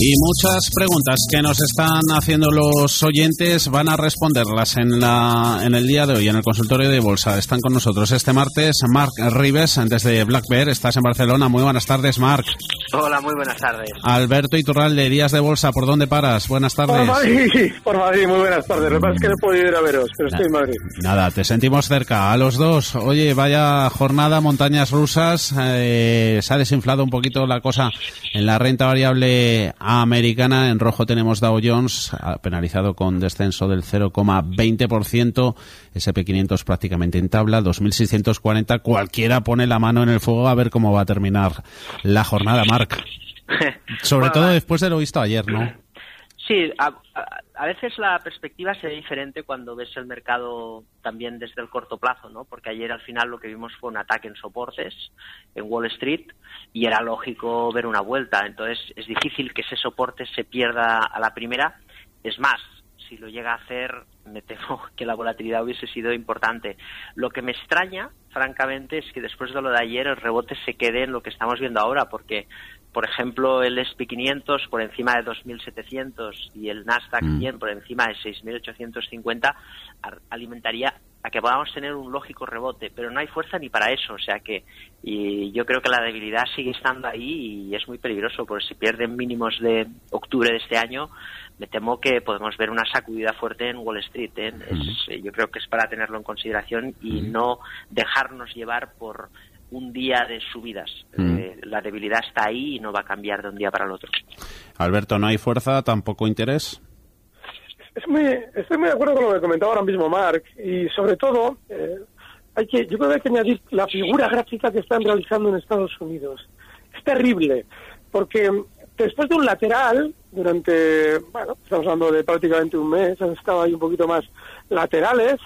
Y muchas preguntas que nos están haciendo los oyentes van a responderlas en, la, en el día de hoy en el consultorio de bolsa. Están con nosotros este martes Marc Rives desde Black Bear. Estás en Barcelona. Muy buenas tardes, Marc. Hola, muy buenas tardes. Alberto Iturralde, Días de Bolsa. ¿Por dónde paras? Buenas tardes. Por Madrid, por Madrid. Muy buenas tardes. Lo que pasa es que no puedo ir a veros, pero estoy en Madrid. Nada, te sentimos cerca. A los dos. Oye, vaya jornada, montañas rusas. Eh, se ha desinflado un poquito la cosa en la renta variable americana. En rojo tenemos Dow Jones, penalizado con descenso del 0,20%. SP500 prácticamente en tabla, 2.640. Cualquiera pone la mano en el fuego a ver cómo va a terminar la jornada, Sobre todo después de lo visto ayer, ¿no? Sí, a, a, veces la perspectiva se ve diferente cuando ves el mercado también desde el corto plazo, ¿no? Porque ayer al final lo que vimos fue un ataque en soportes en Wall Street y era lógico ver una vuelta. Entonces es difícil que ese soporte se pierda a la primera. Es más, si lo llega a hacer, me temo que la volatilidad hubiese sido importante. Lo que me extraña, francamente, es que después de lo de ayer el rebote se quede en lo que estamos viendo ahora, porque por ejemplo, el SP500 por encima de 2.700 y el Nasdaq 100 mm. por encima de 6.850 alimentaría a que podamos tener un lógico rebote, pero no hay fuerza ni para eso, o sea que y yo creo que la debilidad sigue estando ahí y es muy peligroso, porque si pierden mínimos de octubre de este año, me temo que podemos ver una sacudida fuerte en Wall Street. ¿eh? Mm. yo creo que es para tenerlo en consideración y no dejarnos llevar por un día de subidas. Mm. Eh, la debilidad está ahí y no va a cambiar de un día para el otro. Alberto, ¿no hay fuerza, tampoco interés? Es muy, estoy muy de acuerdo con lo que comentaba ahora mismo Mark y sobre todo eh, hay que, yo creo que hay que añadir la figura gráfica que están realizando en Estados Unidos. Es terrible porque después de un lateral durante, bueno, estamos hablando de prácticamente un mes, han estado ahí un poquito más laterales,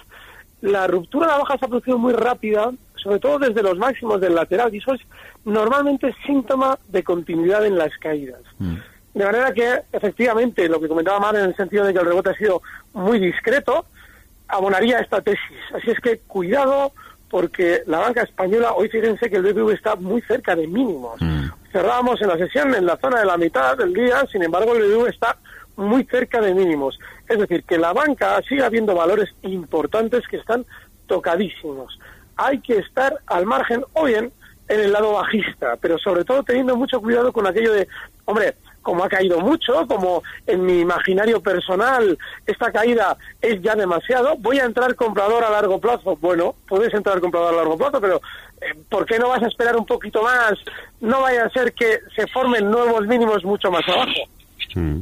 la ruptura de la baja se ha producido muy rápida sobre todo desde los máximos del lateral, y eso es normalmente síntoma de continuidad en las caídas. Mm. De manera que, efectivamente, lo que comentaba Mar en el sentido de que el rebote ha sido muy discreto, abonaría esta tesis. Así es que cuidado, porque la banca española, hoy fíjense que el BBV está muy cerca de mínimos. Mm. Cerrábamos en la sesión en la zona de la mitad del día, sin embargo el BBV está muy cerca de mínimos. Es decir, que la banca sigue habiendo valores importantes que están tocadísimos hay que estar al margen o bien en el lado bajista, pero sobre todo teniendo mucho cuidado con aquello de, hombre, como ha caído mucho, como en mi imaginario personal esta caída es ya demasiado, voy a entrar comprador a largo plazo. Bueno, puedes entrar comprador a largo plazo, pero eh, ¿por qué no vas a esperar un poquito más? No vaya a ser que se formen nuevos mínimos mucho más abajo. Mm.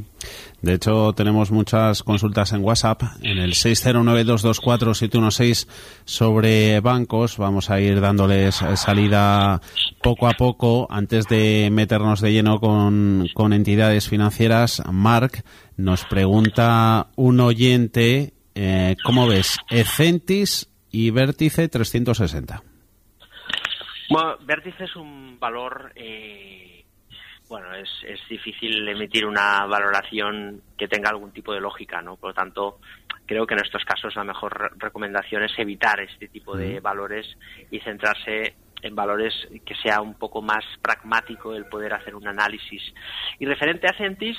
De hecho, tenemos muchas consultas en WhatsApp en el 609224716 sobre bancos. Vamos a ir dándoles salida poco a poco antes de meternos de lleno con, entidades financieras. Marc nos pregunta un oyente, eh, ¿cómo ves? Ecentis y Vértice 360. Bueno, Vértice es un valor eh, bueno, es, es difícil emitir una valoración que tenga algún tipo de lógica, ¿no? Por lo tanto, creo que en estos casos la mejor recomendación es evitar este tipo de valores y centrarse en valores que sea un poco más pragmático el poder hacer un análisis. Y referente a Centis,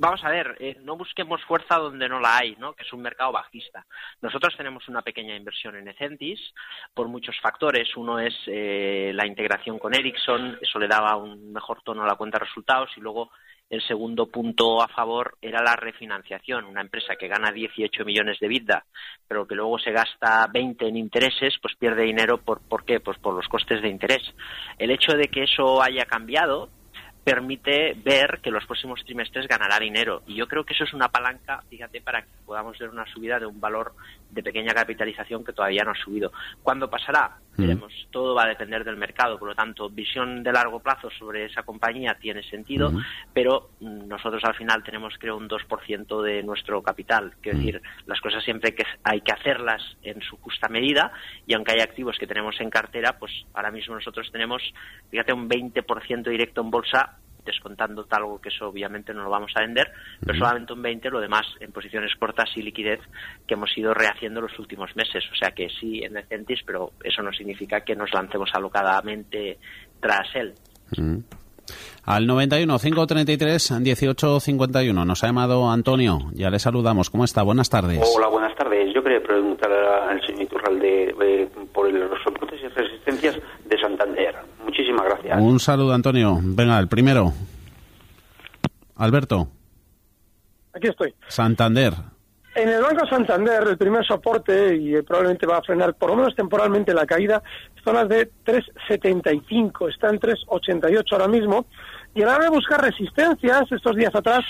vamos a ver, eh, no busquemos fuerza donde no la hay, ¿no? que es un mercado bajista. Nosotros tenemos una pequeña inversión en Ecentis por muchos factores. Uno es eh, la integración con Ericsson, eso le daba un mejor tono a la cuenta de resultados y luego El segundo punto a favor era la refinanciación. Una empresa que gana 18 millones de vida, pero que luego se gasta 20 en intereses, pues pierde dinero. ¿Por, ¿por qué? Pues por los costes de interés. El hecho de que eso haya cambiado permite ver que los próximos trimestres ganará dinero. Y yo creo que eso es una palanca, fíjate, para que podamos ver una subida de un valor de pequeña capitalización que todavía no ha subido. ¿Cuándo pasará? Veremos. Todo va a depender del mercado. Por lo tanto, visión de largo plazo sobre esa compañía tiene sentido, pero nosotros al final tenemos, creo, un 2% de nuestro capital. Quiero decir, las cosas siempre que hay que hacerlas en su justa medida y aunque hay activos que tenemos en cartera, pues ahora mismo nosotros tenemos, fíjate, un 20% directo en bolsa descontando algo que eso obviamente no lo vamos a vender, pero solamente un 20, lo demás en posiciones cortas y liquidez que hemos ido rehaciendo los últimos meses. O sea que sí en Decentis, pero eso no significa que nos lancemos alocadamente tras él. Al 91 533 18 51 nos ha llamado Antonio, ya le saludamos. ¿Cómo está? Buenas tardes. Hola, buenas tardes. Yo quería preguntar al señor Iturralde por los soportes y resistencias de Santander. Muchísimas gracias. Un saludo, Antonio. Venga, el primero. Alberto. Aquí estoy. Santander. En el Banco Santander, el primer soporte, y probablemente va a frenar por lo menos temporalmente la caída, zonas de 3,75, está en 3,88 ahora mismo, y a la hora de buscar resistencias, estos días atrás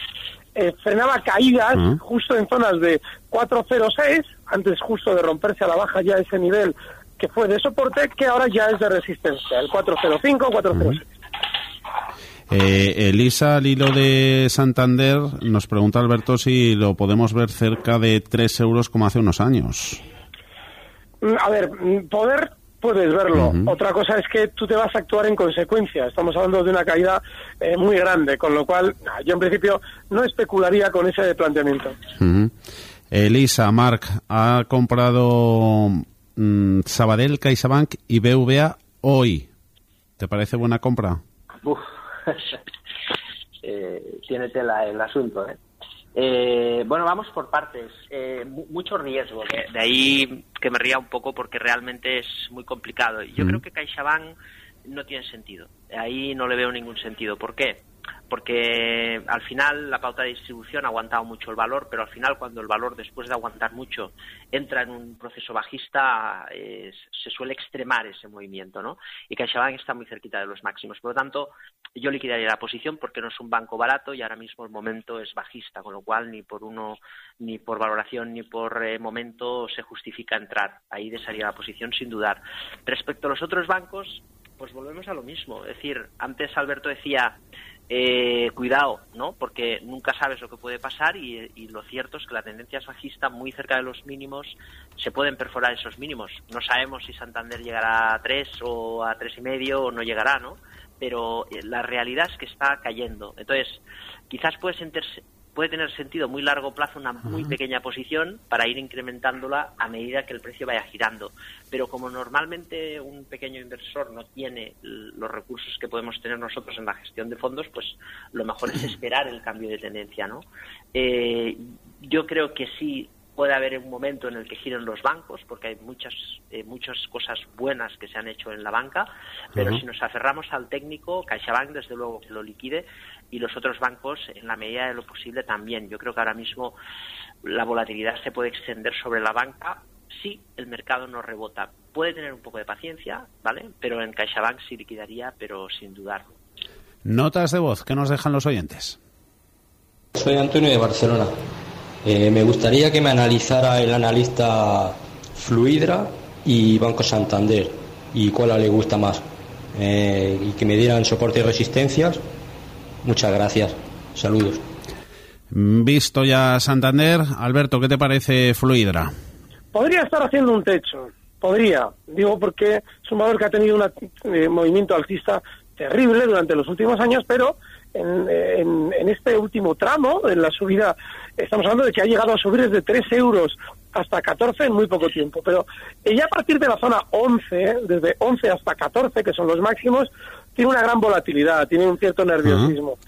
eh, frenaba caídas justo en zonas de 4,06, antes justo de romperse a la baja ya ese nivel que fue de soporte, que ahora ya es de resistencia, el 405, 406. Eh, Elisa, al hilo de Santander, nos pregunta Alberto si lo podemos ver cerca de 3 euros como hace unos años. Mm, a ver, mm, poder puedes verlo. Otra cosa es que tú te vas a actuar en consecuencia. Estamos hablando de una caída eh, muy grande, con lo cual yo en principio no especularía con ese planteamiento. Elisa, Marc, ha comprado mm, Sabadell, CaixaBank y BVA hoy. ¿Te parece buena compra? eh, tiene tela el asunto, ¿eh? Eh, bueno, vamos por partes. Eh, mucho riesgo. De, ahí que me ría un poco porque realmente es muy complicado. Yo creo que CaixaBank no tiene sentido. Ahí no le veo ningún sentido. ¿Por qué? porque al final la pauta de distribución ha aguantado mucho el valor, pero al final cuando el valor después de aguantar mucho entra en un proceso bajista se suele extremar ese movimiento, ¿no? Y CaixaBank está muy cerquita de los máximos, por lo tanto yo liquidaría la posición porque no es un banco barato y ahora mismo el momento es bajista, con lo cual ni por uno ni por valoración ni por eh, momento se justifica entrar. Ahí desharía la posición sin dudar. Respecto a los otros bancos, pues volvemos a lo mismo. Es decir, antes Alberto decía eh, cuidado, ¿no? Porque nunca sabes lo que puede pasar y, lo cierto es que la tendencia es bajista muy cerca de los mínimos, se pueden perforar esos mínimos. No sabemos si Santander llegará a 3 o a tres y medio o no llegará, ¿no? Pero eh, la realidad es que está cayendo. Entonces, quizás puede sentirse, puede tener sentido a muy largo plazo una muy pequeña posición para ir incrementándola a medida que el precio vaya girando. Pero como normalmente un pequeño inversor no tiene los recursos que podemos tener nosotros en la gestión de fondos, pues lo mejor es esperar el cambio de tendencia, ¿no? Eh, yo creo que sí puede haber un momento en el que giren los bancos, porque hay muchas, eh, muchas cosas buenas que se han hecho en la banca, pero si nos aferramos al técnico, CaixaBank desde luego que lo liquide y los otros bancos en la medida de lo posible también. Yo creo que ahora mismo la volatilidad se puede extender sobre la banca si el mercado no rebota. Puede tener un poco de paciencia, ¿vale? Pero en CaixaBank sí liquidaría, pero sin dudarlo. Notas de voz que nos dejan los oyentes. Soy Antonio de Barcelona. Eh, me gustaría que me analizara el analista Fluidra y Banco Santander y cuál le gusta más. Eh, y que me dieran soporte y resistencias. Muchas gracias. Saludos. Visto ya Santander, Alberto, ¿qué te parece Fluidra? Podría estar haciendo un techo, podría. Digo porque es un valor que ha tenido un eh, movimiento alcista terrible durante los últimos años, pero en, en, este último tramo, en la subida, estamos hablando de que ha llegado a subir desde 3 euros hasta 14 en muy poco tiempo. Pero ya a partir de la zona 11, desde 11 hasta 14, que son los máximos, tiene una gran volatilidad, tiene un cierto nerviosismo.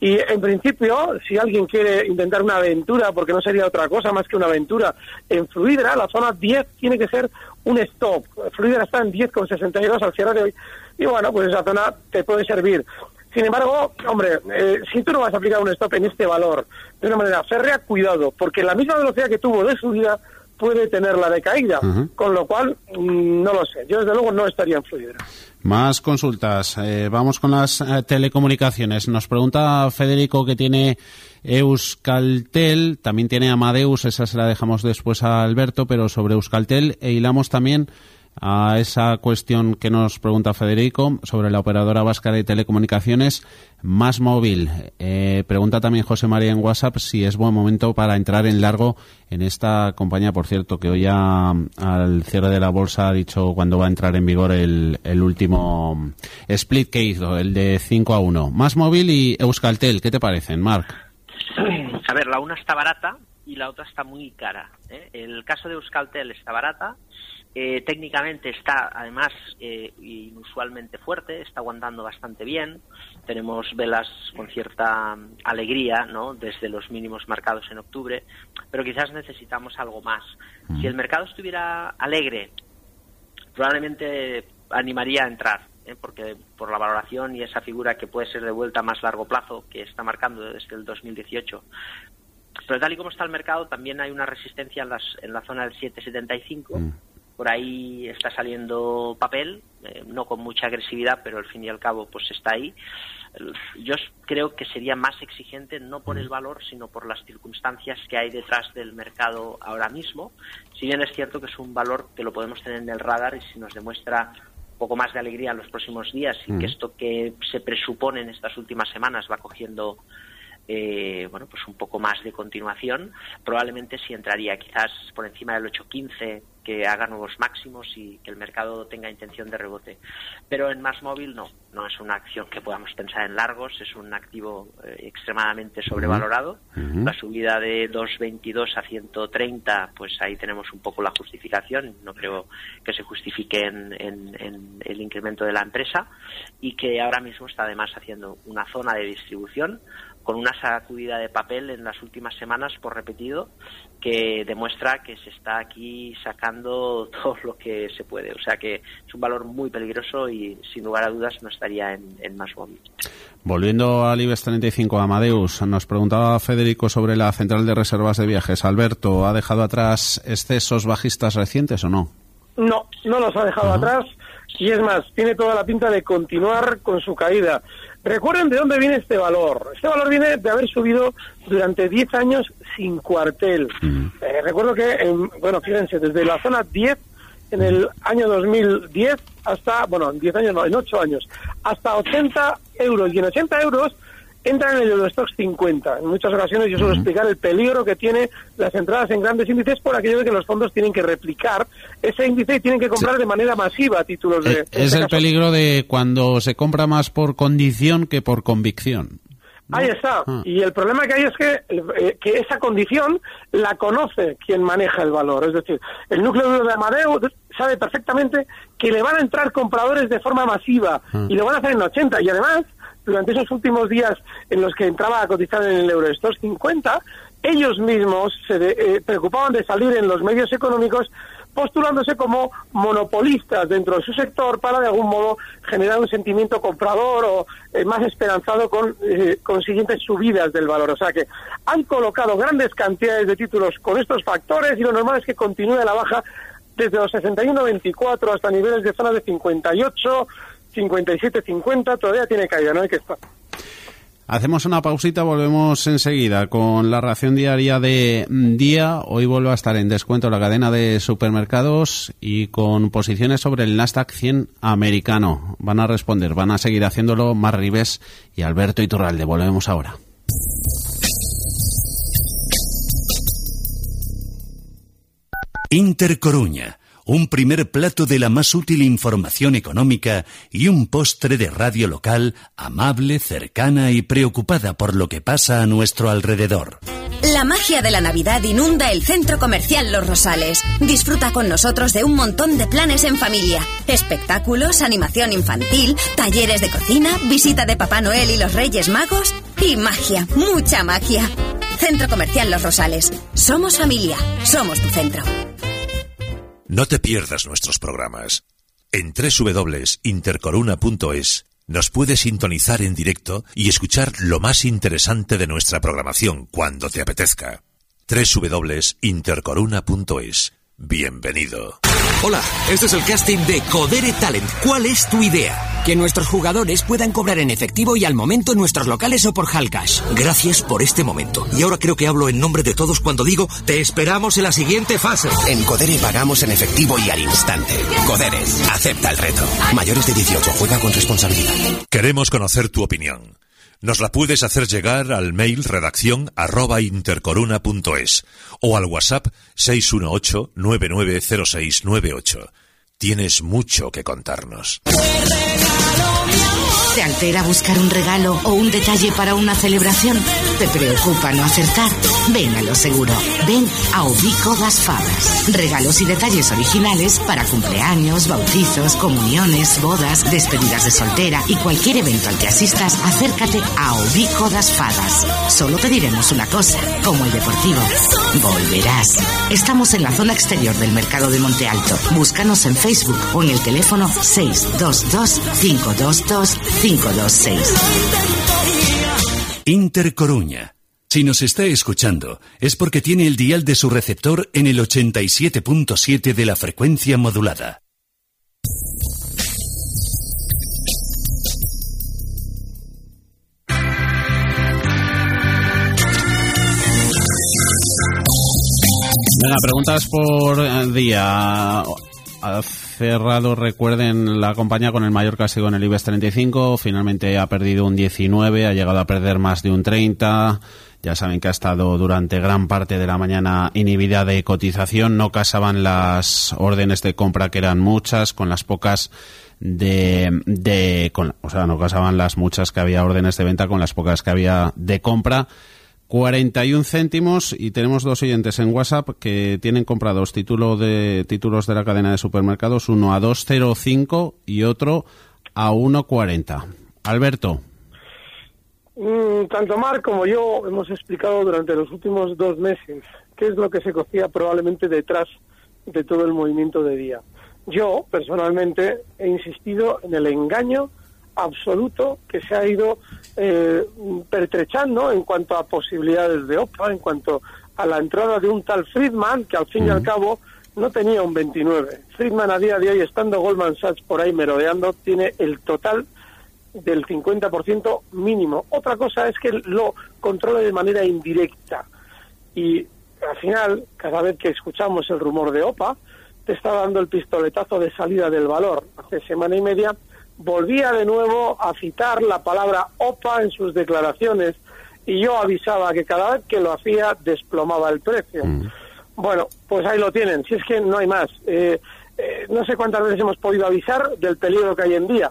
Y en principio, si alguien quiere intentar una aventura, porque no sería otra cosa más que una aventura, en Fluidra, la zona 10 tiene que ser un stop. Fluidra está en 10,62 al cierre de hoy. Y bueno, pues esa zona te puede servir. Sin embargo, hombre, eh, si tú no vas a aplicar un stop en este valor de una manera férrea, cuidado, porque la misma velocidad que tuvo de subida puede tener la de caída, con lo cual mm, no lo sé. Yo desde luego no estaría en Fluidra. Más consultas. Eh, vamos con las eh, telecomunicaciones. Nos pregunta Federico que tiene Euskaltel, también tiene Amadeus, esa se la dejamos después a Alberto, pero sobre Euskaltel e hilamos también a esa cuestión que nos pregunta Federico sobre la operadora vasca de telecomunicaciones más móvil. Eh, pregunta también José María en WhatsApp si es buen momento para entrar en largo en esta compañía, por cierto, que hoy ya al cierre de la bolsa ha dicho cuándo va a entrar en vigor el, el último split que hizo, el de 5 a 1. Más móvil y Euskaltel, ¿qué te parecen, Marc? A ver, la una está barata y la otra está muy cara. ¿eh? El caso de Euskaltel está barata eh, técnicamente está además eh, inusualmente fuerte, está aguantando bastante bien. Tenemos velas con cierta alegría, ¿no? Desde los mínimos marcados en octubre, pero quizás necesitamos algo más. Mm. Si el mercado estuviera alegre, probablemente animaría a entrar, ¿eh? porque por la valoración y esa figura que puede ser de vuelta a más largo plazo que está marcando desde el 2018. Pero tal y como está el mercado, también hay una resistencia en, las, en la zona del 775 por ahí está saliendo papel, eh, no con mucha agresividad, pero al fin y al cabo pues está ahí. Yo creo que sería más exigente no por el valor, sino por las circunstancias que hay detrás del mercado ahora mismo. Si bien es cierto que es un valor que lo podemos tener en el radar y si nos demuestra un poco más de alegría en los próximos días y que esto que se presupone en estas últimas semanas va cogiendo eh, bueno, pues un poco más de continuación, probablemente sí entraría quizás por encima del 8.15 que haga nuevos máximos y que el mercado tenga intención de rebote. Pero en más móvil no, no es una acción que podamos pensar en largos, es un activo eh, extremadamente sobrevalorado. La subida de 2.22 a 130, pues ahí tenemos un poco la justificación, no creo que se justifique en, en el incremento de la empresa y que ahora mismo está además haciendo una zona de distribución con una sacudida de papel en las últimas semanas por repetido que demuestra que se está aquí sacando todo lo que se puede. O sea que es un valor muy peligroso y sin lugar a dudas no estaría en, más móvil. Volviendo al IBEX 35, Amadeus, nos preguntaba Federico sobre la central de reservas de viajes. Alberto, ¿ha dejado atrás excesos bajistas recientes o no? No, no los ha dejado atrás y es más, tiene toda la pinta de continuar con su caída. Recuerden de dónde viene este valor. Este valor viene de haber subido durante 10 años sin cuartel. Mm. Eh, recuerdo que, bueno, fíjense, desde la zona 10 en el año 2010 hasta, bueno, en 10 años no, en 8 años, hasta 80 euros. Y en 80 euros entran en el Eurostox 50. En muchas ocasiones yo suelo explicar el peligro que tiene las entradas en grandes índices por aquello de que los fondos tienen que replicar ese índice y tienen que comprar de manera masiva títulos de... Eh, es este el peligro de cuando se compra más por condición que por convicción. Ahí está. Ah. Y el problema que hay es que, eh, que esa condición la conoce quien maneja el valor. Es decir, el núcleo de Amadeo sabe perfectamente que le van a entrar compradores de forma masiva ah. y lo van a hacer en 80. Y además, durante esos últimos días en los que entraba a cotizar en el Eurostox 50, ellos mismos se eh, preocupaban de salir en los medios económicos postulándose como monopolistas dentro de su sector para de algún modo generar un sentimiento comprador o eh, más esperanzado con eh, consiguientes subidas del valor. O sea que han colocado grandes cantidades de títulos con estos factores y lo normal es que continúe la baja desde los 61.24 hasta niveles de zona de 58, 57.50 todavía tiene caída, no hay que estar. Hacemos una pausita, volvemos enseguida con la ración diaria de día. Hoy vuelve a estar en descuento la cadena de supermercados y con posiciones sobre el Nasdaq 100 americano. Van a responder, van a seguir haciéndolo Mar Ribes y Alberto Iturralde. Volvemos ahora. Intercoruña un primer plato de la más útil información económica y un postre de radio local amable, cercana y preocupada por lo que pasa a nuestro alrededor. La magia de la Navidad inunda el centro comercial Los Rosales. Disfruta con nosotros de un montón de planes en familia, espectáculos, animación infantil, talleres de cocina, visita de Papá Noel y los Reyes Magos y magia, mucha magia. Centro Comercial Los Rosales. Somos familia, somos tu centro. No te pierdas nuestros programas. En www.intercoruna.es Nos puedes sintonizar en directo y escuchar lo más interesante de nuestra programación cuando te apetezca. www.intercoruna.es. Bienvenido. Hola, este es el casting de Codere Talent. ¿Cuál es tu idea? Que nuestros jugadores puedan cobrar en efectivo y al momento en nuestros locales o por Halcash. Gracias por este momento. Y ahora creo que hablo en nombre de todos cuando digo, te esperamos en la siguiente fase. En Codere pagamos en efectivo y al instante. Codere, acepta el reto. Mayores de 18, juega con responsabilidad. Queremos conocer tu opinión. Nos la puedes hacer llegar al mail redacción arroba o al WhatsApp 618-990698. Tienes mucho que contarnos. ¿Te altera buscar un regalo o un detalle para una celebración? ¿Te preocupa no acertar? Ven a lo seguro. Ven a Ubico das Fadas. Regalos y detalles originales para cumpleaños, bautizos, comuniones, bodas, despedidas de soltera y cualquier evento al que asistas, acércate a Ubico das Fadas. Solo te diremos una cosa, como el deportivo. Volverás. Estamos en la zona exterior del mercado de Monte Alto. Búscanos en Facebook o en el teléfono 622 522 526. Intercoruña. Si nos está escuchando, es porque tiene el dial de su receptor en el 87.7 de la frecuencia modulada. Venga, preguntas por eh, día. Cerrado, recuerden, la compañía con el mayor castigo en el IBEX 35. Finalmente ha perdido un 19, ha llegado a perder más de un 30. Ya saben que ha estado durante gran parte de la mañana inhibida de cotización. No casaban las órdenes de compra, que eran muchas, con las pocas de, de con, o sea, no casaban las muchas que había órdenes de venta con las pocas que había de compra. 41 céntimos y tenemos dos oyentes en WhatsApp que tienen comprados título de, títulos de la cadena de supermercados, uno a 2.05 y otro a 1.40. Alberto. Mm, tanto Mar como yo hemos explicado durante los últimos dos meses qué es lo que se cocía probablemente detrás de todo el movimiento de día. Yo, personalmente, he insistido en el engaño absoluto que se ha ido eh, pertrechando en cuanto a posibilidades de OPA, en cuanto a la entrada de un tal Friedman, que al fin y al cabo no tenía un 29. Friedman a día de hoy, estando Goldman Sachs por ahí merodeando, tiene el total del 50% mínimo. Otra cosa es que lo controla de manera indirecta. Y al final, cada vez que escuchamos el rumor de OPA, te está dando el pistoletazo de salida del valor. Hace semana y media volvía de nuevo a citar la palabra OPA en sus declaraciones y yo avisaba que cada vez que lo hacía desplomaba el precio. Bueno, pues ahí lo tienen, si es que no hay más. Eh, eh, no sé cuántas veces hemos podido avisar del peligro que hay en día.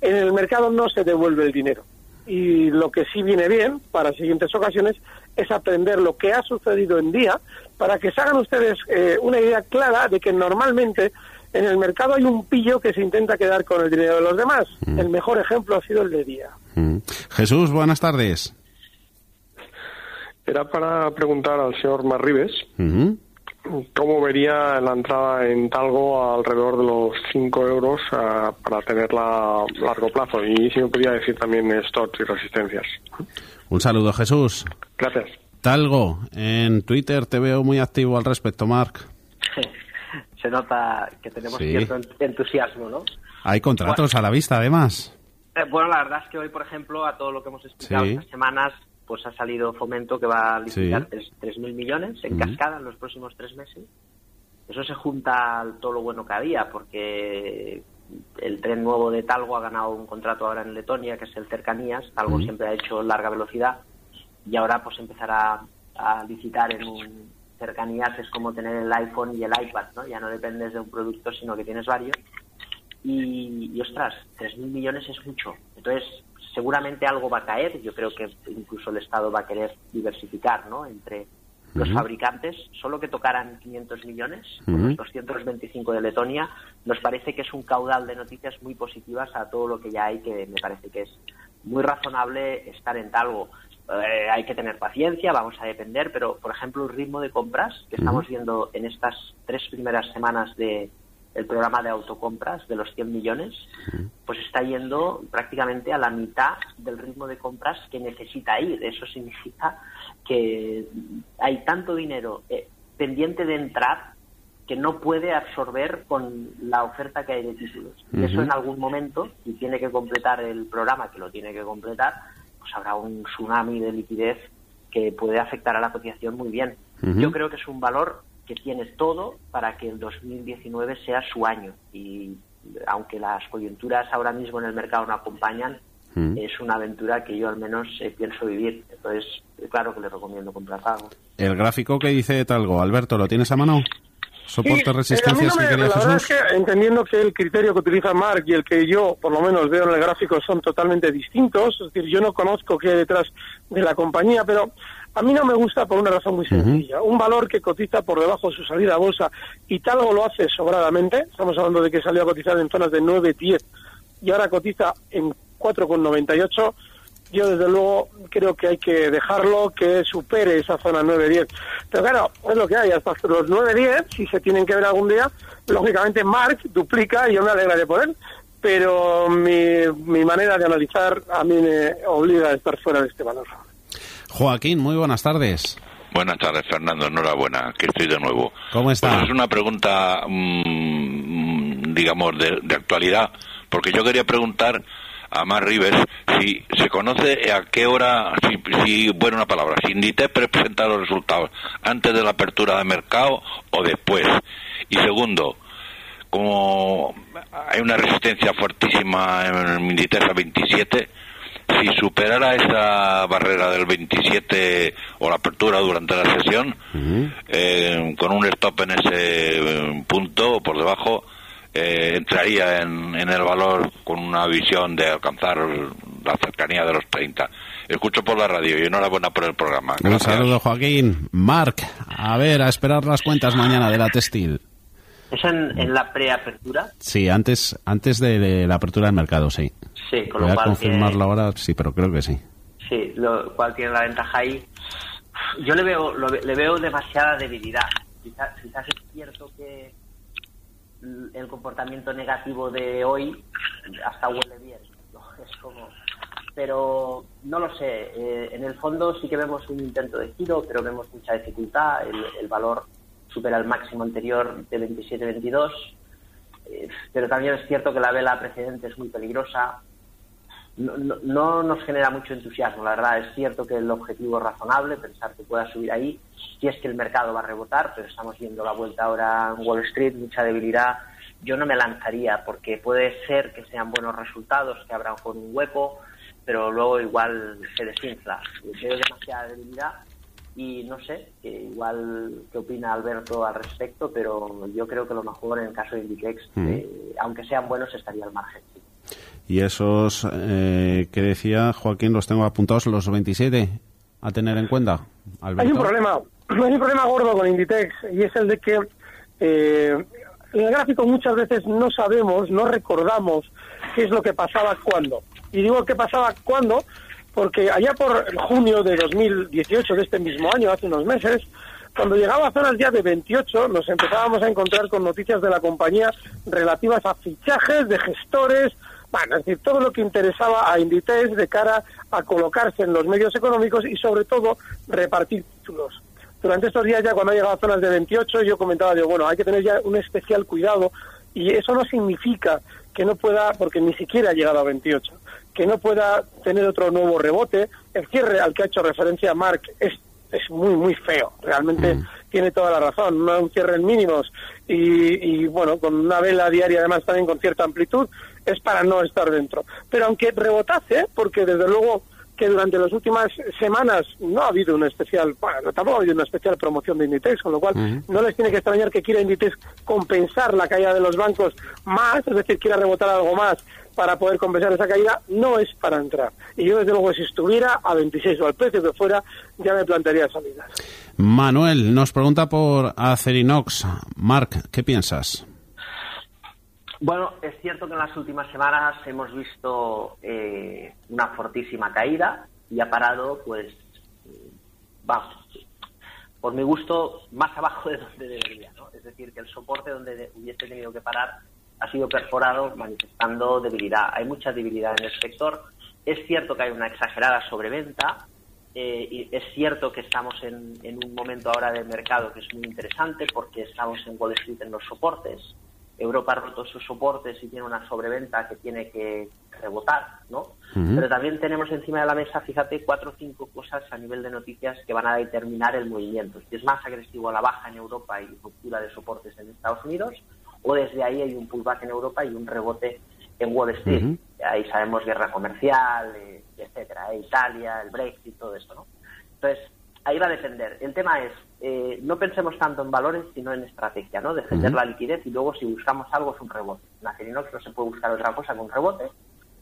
En el mercado no se devuelve el dinero. Y lo que sí viene bien para siguientes ocasiones es aprender lo que ha sucedido en día para que se hagan ustedes eh, una idea clara de que normalmente en el mercado hay un pillo que se intenta quedar con el dinero de los demás. El mejor ejemplo ha sido el de día. Jesús, buenas tardes. Era para preguntar al señor Marribes cómo vería la entrada en Talgo alrededor de los 5 euros ah, para tenerla a largo plazo y si me podía decir también stocks y resistencias. Un saludo, Jesús. Gracias. Talgo, en Twitter te veo muy activo al respecto, Marc. Se nota que tenemos Sí. cierto entusiasmo, ¿no? Hay contratos a la vista, además. Eh, Bueno, la verdad es que hoy, por ejemplo, a todo lo que hemos explicado Sí. estas semanas, pues ha salido Fomento que va a licitar Sí. tres- 3.000 millones en cascada en los próximos tres meses. Eso se junta al todo lo bueno que había, porque el tren nuevo de Talgo ha ganado un contrato ahora en Letonia, que es el Cercanías. Talgo siempre ha hecho larga velocidad y ahora pues empezará a licitar en un cercanías es como tener el iPhone y el iPad, ¿no? Ya no dependes de un producto, sino que tienes varios. Y, y ostras, 3.000 millones es mucho. Entonces, seguramente algo va a caer. Yo creo que incluso el Estado va a querer diversificar, ¿no? Entre los fabricantes, solo que tocaran 500 millones, por Ujú. los 225 de Letonia, nos parece que es un caudal de noticias muy positivas a todo lo que ya hay, que me parece que es muy razonable estar en talgo. Eh, hay que tener paciencia, vamos a depender, pero por ejemplo el ritmo de compras que estamos viendo en estas tres primeras semanas de, el programa de autocompras de los 100 millones, pues está yendo prácticamente a la mitad del ritmo de compras que necesita ir. Eso significa que hay tanto dinero eh, pendiente de entrar que no puede absorber con la oferta que hay de títulos. Eso en algún momento, si tiene que completar el programa, que lo tiene que completar, pues habrá un tsunami de liquidez que puede afectar a la cotización muy bien. Yo creo que es un valor que tiene todo para que el 2019 sea su año. Y aunque las coyunturas ahora mismo en el mercado no acompañan, es una aventura que yo al menos eh, pienso vivir. Entonces, claro que le recomiendo comprar algo. El gráfico que dice Talgo, Alberto, ¿lo tienes a mano? Soporte resistencias que quería Jesús. entendiendo que el criterio que utiliza Mark y el que yo por lo menos veo en el gráfico son totalmente distintos, es decir, yo no conozco qué hay detrás de la compañía, pero a mí no me gusta por una razón muy sencilla. Un valor que cotiza por debajo de su salida a bolsa y Talgo lo hace sobradamente. Estamos hablando de que salió a cotizar en zonas de 9, 10 y ahora cotiza en 4,98. Yo desde luego creo que hay que dejarlo que supere esa zona 9-10. Pero claro, es lo que hay. Hasta los 9-10, si se tienen que ver algún día, lógicamente Mark duplica y yo me alegraré por él. Pero mi, mi manera de analizar a mí me obliga a estar fuera de este valor. Joaquín, muy buenas tardes. Buenas tardes, Fernando. Enhorabuena, que estoy de nuevo. ¿Cómo está? Pues es una pregunta, mm, digamos, de, actualidad, porque yo quería preguntar a Mar Rives si se conoce a qué hora, si, si bueno, una palabra, si Inditex presenta los resultados antes de la apertura de mercado o después. Y segundo, como hay una resistencia fuertísima en Inditex a 27, si superara esa barrera del 27 o la apertura durante la sesión, eh, con un stop en ese eh, punto o por debajo, eh, entraría en, el valor con una visión de alcanzar la cercanía de los 30. Escucho por la radio y enhorabuena por el programa. Un saludo, Joaquín. Marc, a ver, a esperar las cuentas mañana de la textil. ¿Es en, la preapertura? Sí, antes, antes de la apertura del mercado, sí. Sí, con Voy lo a confirmarlo ahora, sí, pero creo que sí. Sí, lo cual tiene la ventaja ahí. Yo le veo, le veo demasiada debilidad. Quizás, quizás es cierto que el comportamiento negativo de hoy hasta huele bien. Es como, pero no lo sé. Eh, en el fondo sí que vemos un intento de giro, pero vemos mucha dificultad. El, el valor supera el máximo anterior de 27-22. Eh, pero también es cierto que la vela precedente es muy peligrosa no, nos genera mucho entusiasmo, la verdad. Es cierto que el objetivo es razonable, pensar que pueda subir ahí, si es que el mercado va a rebotar, pero estamos viendo la vuelta ahora en Wall Street, mucha debilidad. Yo no me lanzaría porque puede ser que sean buenos resultados, que abran con un hueco, pero luego igual se desinfla. Veo demasiada debilidad y no sé, igual qué opina Alberto al respecto, pero yo creo que lo mejor en el caso de Inditex, eh, aunque sean buenos, estaría al margen. Y esos eh, que decía Joaquín, los tengo apuntados los 27 a tener en cuenta. Hay un problema, hay un problema gordo con Inditex y es el de que eh, en el gráfico muchas veces no sabemos, no recordamos qué es lo que pasaba cuando. Y digo qué pasaba cuando porque allá por junio de 2018 de este mismo año, hace unos meses, cuando llegaba a zonas ya de 28, nos empezábamos a encontrar con noticias de la compañía relativas a fichajes de gestores, bueno, es decir, todo lo que interesaba a Inditex de cara a colocarse en los medios económicos y sobre todo repartir títulos. Durante estos días ya cuando ha llegado a zonas de 28 yo comentaba, digo, bueno, hay que tener ya un especial cuidado y eso no significa que no pueda, porque ni siquiera ha llegado a 28, que no pueda tener otro nuevo rebote. El cierre al que ha hecho referencia Mark es, es muy, muy feo. Realmente mm. tiene toda la razón. Un cierre en mínimos y, y, bueno, con una vela diaria además también con cierta amplitud, es para no estar dentro. Pero aunque rebotase, porque desde luego que durante las últimas semanas no ha habido una especial, bueno, tampoco ha habido una especial promoción de Inditex, con lo cual no les tiene que extrañar que quiera Inditex compensar la caída de los bancos más, es decir, quiera rebotar algo más para poder compensar esa caída, no es para entrar. Y yo desde luego si estuviera a 26 o al precio que fuera, ya me plantearía salidas. Manuel nos pregunta por Acerinox. Marc, ¿qué piensas? Bueno, es cierto que en las últimas semanas hemos visto eh, una fortísima caída y ha parado, pues, vamos, por mi gusto, más abajo de donde debería. ¿no? Es decir, que el soporte donde hubiese tenido que parar ha sido perforado manifestando debilidad. Hay mucha debilidad en el sector. Es cierto que hay una exagerada sobreventa. Eh, y es cierto que estamos en, en, un momento ahora del mercado que es muy interesante porque estamos en Wall Street en los soportes. Europa ha roto sus soportes y tiene una sobreventa que tiene que rebotar, ¿no? Pero también tenemos encima de la mesa, fíjate, cuatro o cinco cosas a nivel de noticias que van a determinar el movimiento. Si es más agresivo a la baja en Europa y ruptura de soportes en Estados Unidos, o desde ahí hay un pullback en Europa y un rebote en Wall Street. Ahí sabemos guerra comercial, eh, etcétera, Italia, el Brexit, todo esto, ¿no? Entonces, ahí va a defender. El tema es, eh, no pensemos tanto en valores, sino en estrategia, ¿no? Defender la liquidez y luego si buscamos algo es un rebote. En Acerinox no se puede buscar otra cosa que un rebote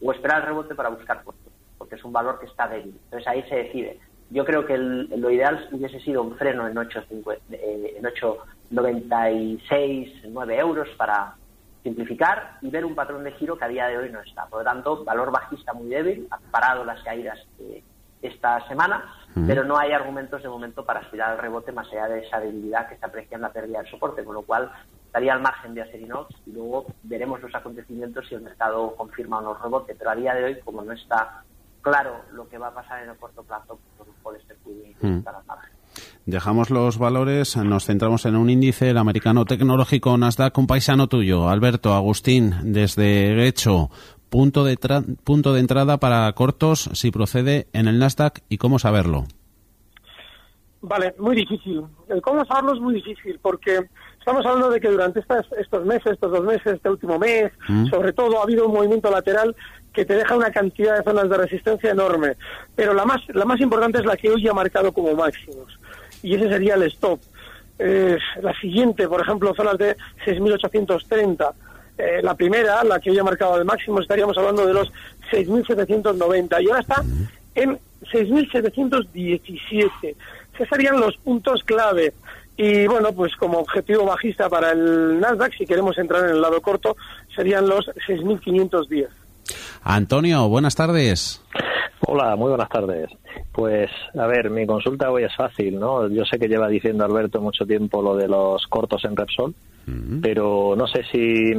o esperar el rebote para buscar puestos, porque es un valor que está débil. Entonces ahí se decide. Yo creo que lo ideal hubiese sido un freno en 8,96, eh, en 8,96, 9 euros para simplificar y ver un patrón de giro que a día de hoy no está. Por lo tanto, valor bajista muy débil, ha parado las caídas esta semana, pero no hay argumentos de momento para aspirar al rebote más allá de esa debilidad que está aprecia en la pérdida del soporte, con lo cual estaría al margen de Acerinox y luego veremos los acontecimientos si el mercado confirma o no el rebote. Pero a día de hoy, como no está claro lo que va a pasar en el corto plazo, pues puede ser muy estar al margen. Dejamos los valores, nos centramos en un índice, el americano tecnológico Nasdaq, un paisano tuyo, Alberto Agustín, desde Hecho. Punto de, punto de entrada para cortos, si procede en el Nasdaq y cómo saberlo. Vale, muy difícil. El cómo saberlo es muy difícil porque estamos hablando de que durante estas, estos meses, estos dos meses, este último mes, mm. sobre todo ha habido un movimiento lateral que te deja una cantidad de zonas de resistencia enorme. Pero la más, la más importante es la que hoy ha marcado como máximos. Y ese sería el stop. la siguiente, por ejemplo, zonas de 6.830 eh, la primera, la que hoy ha marcado el máximo, estaríamos hablando de los 6.790 y ahora está en 6.717. Esos serían los puntos clave. Y bueno, pues como objetivo bajista para el Nasdaq, si queremos entrar en el lado corto, serían los 6.510. Antonio, buenas tardes. Hola, muy buenas tardes. Pues, a ver, mi consulta hoy es fácil, ¿no? Yo sé que lleva diciendo Alberto mucho tiempo lo de los cortos en Repsol, pero no sé si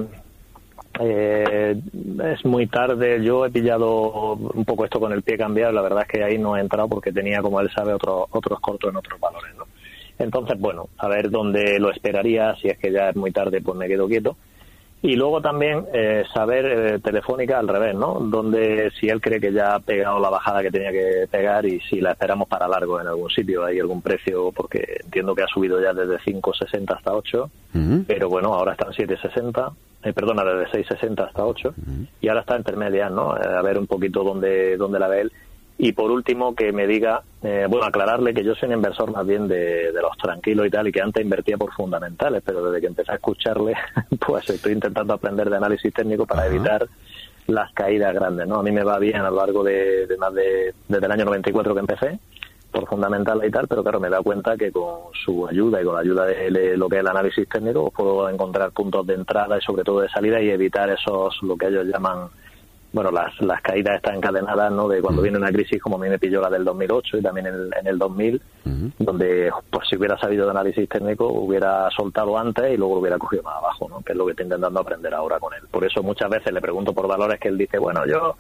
eh, es muy tarde. Yo he pillado un poco esto con el pie cambiado. La verdad es que ahí no he entrado porque tenía, como él sabe, otro, otros cortos en otros valores. ¿no? Entonces, bueno, a ver dónde lo esperaría. Si es que ya es muy tarde, pues me quedo quieto. Y luego también eh, saber eh, Telefónica al revés, ¿no? Donde si él cree que ya ha pegado la bajada que tenía que pegar y si la esperamos para largo en algún sitio, hay algún precio, porque entiendo que ha subido ya desde 5.60 hasta 8, pero bueno, ahora está en 7.60 eh, perdona, desde 6.60 hasta 8, y ahora está intermedia, ¿no? Eh, a ver un poquito dónde, dónde la ve él. Y por último, que me diga, eh, bueno, aclararle que yo soy un inversor más bien de, los tranquilos y tal, y que antes invertía por fundamentales, pero desde que empecé a escucharle, pues estoy intentando aprender de análisis técnico para evitar las caídas grandes, ¿no? A mí me va bien a lo largo de, de más de, desde el año 94 que empecé, por fundamental y tal, pero claro, me da cuenta que con su ayuda y con la ayuda de lo que es el análisis técnico puedo encontrar puntos de entrada y sobre todo de salida y evitar esos, lo que ellos llaman, bueno, las, las caídas están encadenadas, ¿no? De cuando viene una crisis como a mí me pilló la del 2008 y también en el, en el 2000, donde pues si hubiera sabido de análisis técnico hubiera soltado antes y luego lo hubiera cogido más abajo, ¿no? Que es lo que estoy intentando aprender ahora con él. Por eso muchas veces le pregunto por valores que él dice, bueno, yo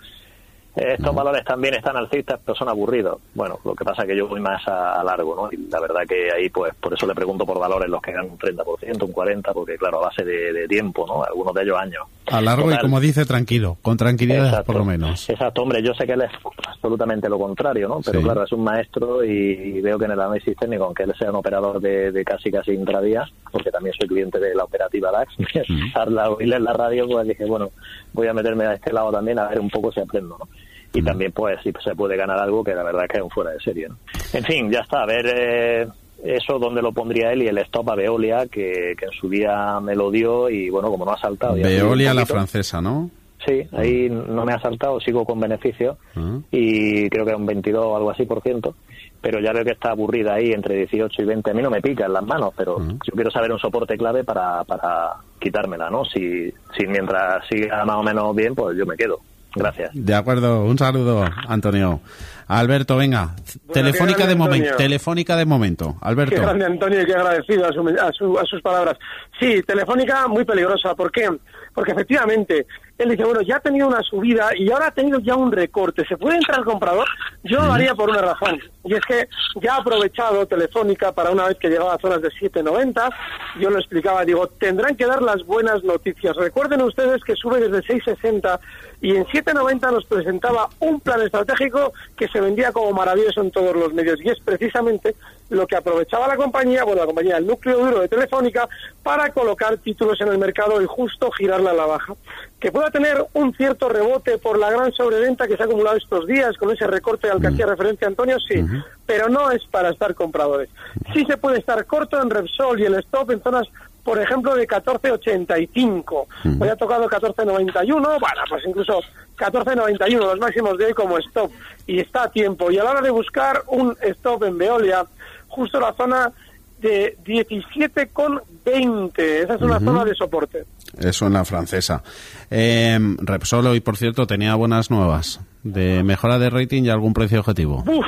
estos valores también están alcistas, pero son aburridos. Bueno, lo que pasa es que yo voy más a, largo, ¿no? Y la verdad que ahí, pues, por eso le pregunto por valores los que ganan un 30%, un 40%, porque claro, a base de, tiempo, ¿no? Algunos de ellos años. A largo y como dice, tranquilo, con tranquilidad por lo menos. Exacto, hombre, yo sé que él es absolutamente lo contrario, ¿no? Pero claro, es un maestro y, veo que en el análisis técnico, aunque él sea un operador de, casi casi intradía, porque también soy cliente de la operativa DAX, al oírle en la radio, pues dije, bueno, voy a meterme a este lado también a ver un poco si aprendo, ¿no? Y también pues si se puede ganar algo que la verdad es que es un fuera de serie. En fin, ya está, a ver eh, eso donde lo pondría él y el stop a Veolia que, en su día me lo dio y bueno, como no ha saltado. Veolia la francesa, ¿no? Sí, ahí no me ha saltado, sigo con beneficio ah. y creo que es un 22 o algo así por ciento, pero ya veo que está aburrida ahí entre 18 y 20. A mí no me pica en las manos, pero ah. yo quiero saber un soporte clave para, para quitármela, ¿no? Si, si mientras siga más o menos bien, pues yo me quedo. Gracias. De acuerdo, un saludo, Antonio. Alberto, venga, telefónica de momento, telefónica de momento, Alberto. Qué grande Antonio y qué agradecido a, su, a, sus palabras. Sí, telefónica muy peligrosa, ¿por qué? Porque efectivamente, él dice, bueno, ya ha tenido una subida y ahora ha tenido ya un recorte, ¿se puede entrar al comprador? Yo lo haría por una razón, y es que ya ha aprovechado Telefónica para una vez que llegaba a zonas de 7.90, yo lo explicaba, digo, tendrán que dar las buenas noticias. Recuerden ustedes que sube desde 6.60 y en 7.90 nos presentaba un plan estratégico que se vendía como maravilloso en todos los medios y es precisamente lo que aprovechaba la compañía, bueno, la compañía, el núcleo duro de Telefónica, para colocar títulos en el mercado y justo girarla a la baja. Que pueda tener un cierto rebote por la gran sobreventa que se ha acumulado estos días con ese recorte al que hacía referencia Antonio, sí, pero no es para estar compradores. Sí se puede estar corto en Repsol y el stop en zonas por ejemplo, de 14.85. Hoy ha tocado 14.91, bueno, pues incluso 14.91, los máximos de hoy como stop. Y está a tiempo. Y a la hora de buscar un stop en Veolia, justo la zona de 17,20. Esa es una zona de soporte. Eso en la francesa. Eh, Repsol hoy, por cierto, tenía buenas nuevas de mejora de rating y algún precio objetivo. Uf,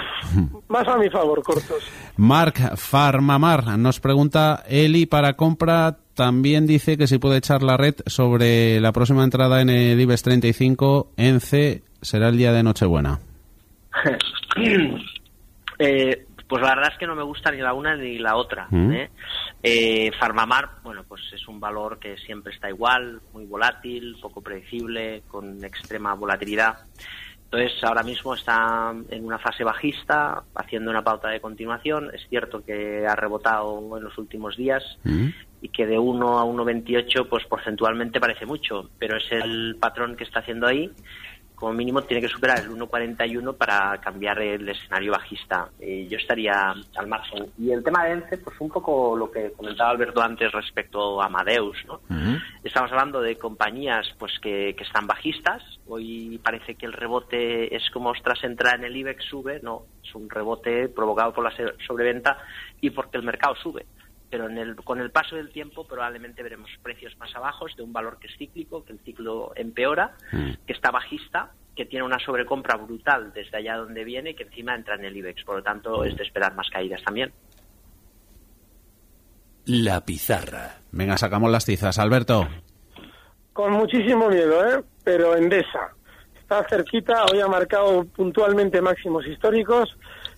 más a mi favor, cortos. Mark Farmamar nos pregunta, Eli para compra también dice que si puede echar la red sobre la próxima entrada en el IBEX 35 en C será el día de Nochebuena. eh, pues la verdad es que no me gusta ni la una ni la otra. Mm. ¿eh? Eh, Farmamar, bueno, pues es un valor que siempre está igual, muy volátil, poco predecible, con extrema volatilidad. Entonces, ahora mismo está en una fase bajista, haciendo una pauta de continuación. Es cierto que ha rebotado en los últimos días mm. y que de 1 a 1,28, pues porcentualmente parece mucho, pero es el patrón que está haciendo ahí como mínimo tiene que superar el 1.41 para cambiar el escenario bajista. Eh, yo estaría al margen. Y el tema de ENCE, pues un poco lo que comentaba Alberto antes respecto a Amadeus, ¿no? Estamos hablando de compañías pues que, que, están bajistas. Hoy parece que el rebote es como, ostras, entrar en el IBEX sube. No, es un rebote provocado por la sobreventa y porque el mercado sube pero en el, con el paso del tiempo probablemente veremos precios más abajos de un valor que es cíclico, que el ciclo empeora, mm. que está bajista, que tiene una sobrecompra brutal desde allá donde viene y que encima entra en el IBEX. Por lo tanto, es de esperar más caídas también. La pizarra. Venga, sacamos las tizas. Alberto. Con muchísimo miedo, ¿eh? Pero Endesa. Está cerquita, hoy ha marcado puntualmente máximos históricos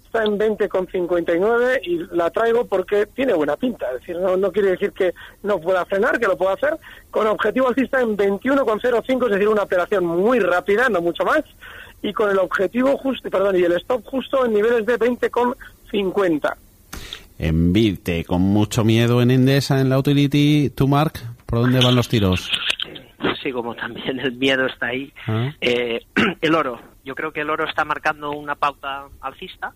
está en 20,59 y la traigo porque tiene buena pinta. Es decir, no, quiere decir que no pueda frenar, que lo pueda hacer. Con objetivo alcista en 21,05, es decir, una operación muy rápida, no mucho más. Y con el objetivo justo, perdón, y el stop justo en niveles de 20,50. En Vite, con mucho miedo en Endesa, en la utility, ¿tú, Mark? ¿Por dónde van los tiros? Sí, como también el miedo está ahí. Ah. Eh, el oro. Yo creo que el oro está marcando una pauta alcista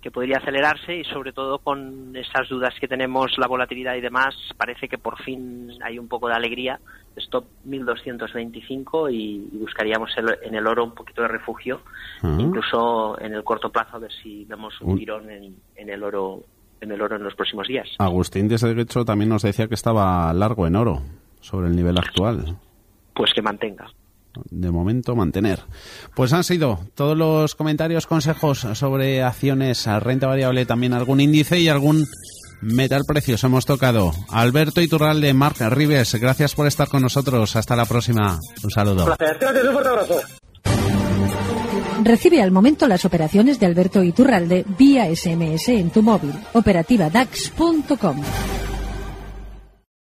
que podría acelerarse y sobre todo con esas dudas que tenemos, la volatilidad y demás, parece que por fin hay un poco de alegría. Stop 1225 y, buscaríamos en el oro un poquito de refugio, incluso en el corto plazo a ver si vemos un tirón en, el oro en el oro en los próximos días. Agustín de derecho también nos decía que estaba largo en oro sobre el nivel actual. Pues que mantenga de momento mantener. Pues han sido todos los comentarios, consejos sobre acciones, renta variable, también algún índice y algún metal precios. Hemos tocado Alberto Iturralde, Marc Rives. Gracias por estar con nosotros. Hasta la próxima. Un saludo. Recibe al momento las operaciones de Alberto Iturralde vía SMS en tu móvil. Operativa DAX.com.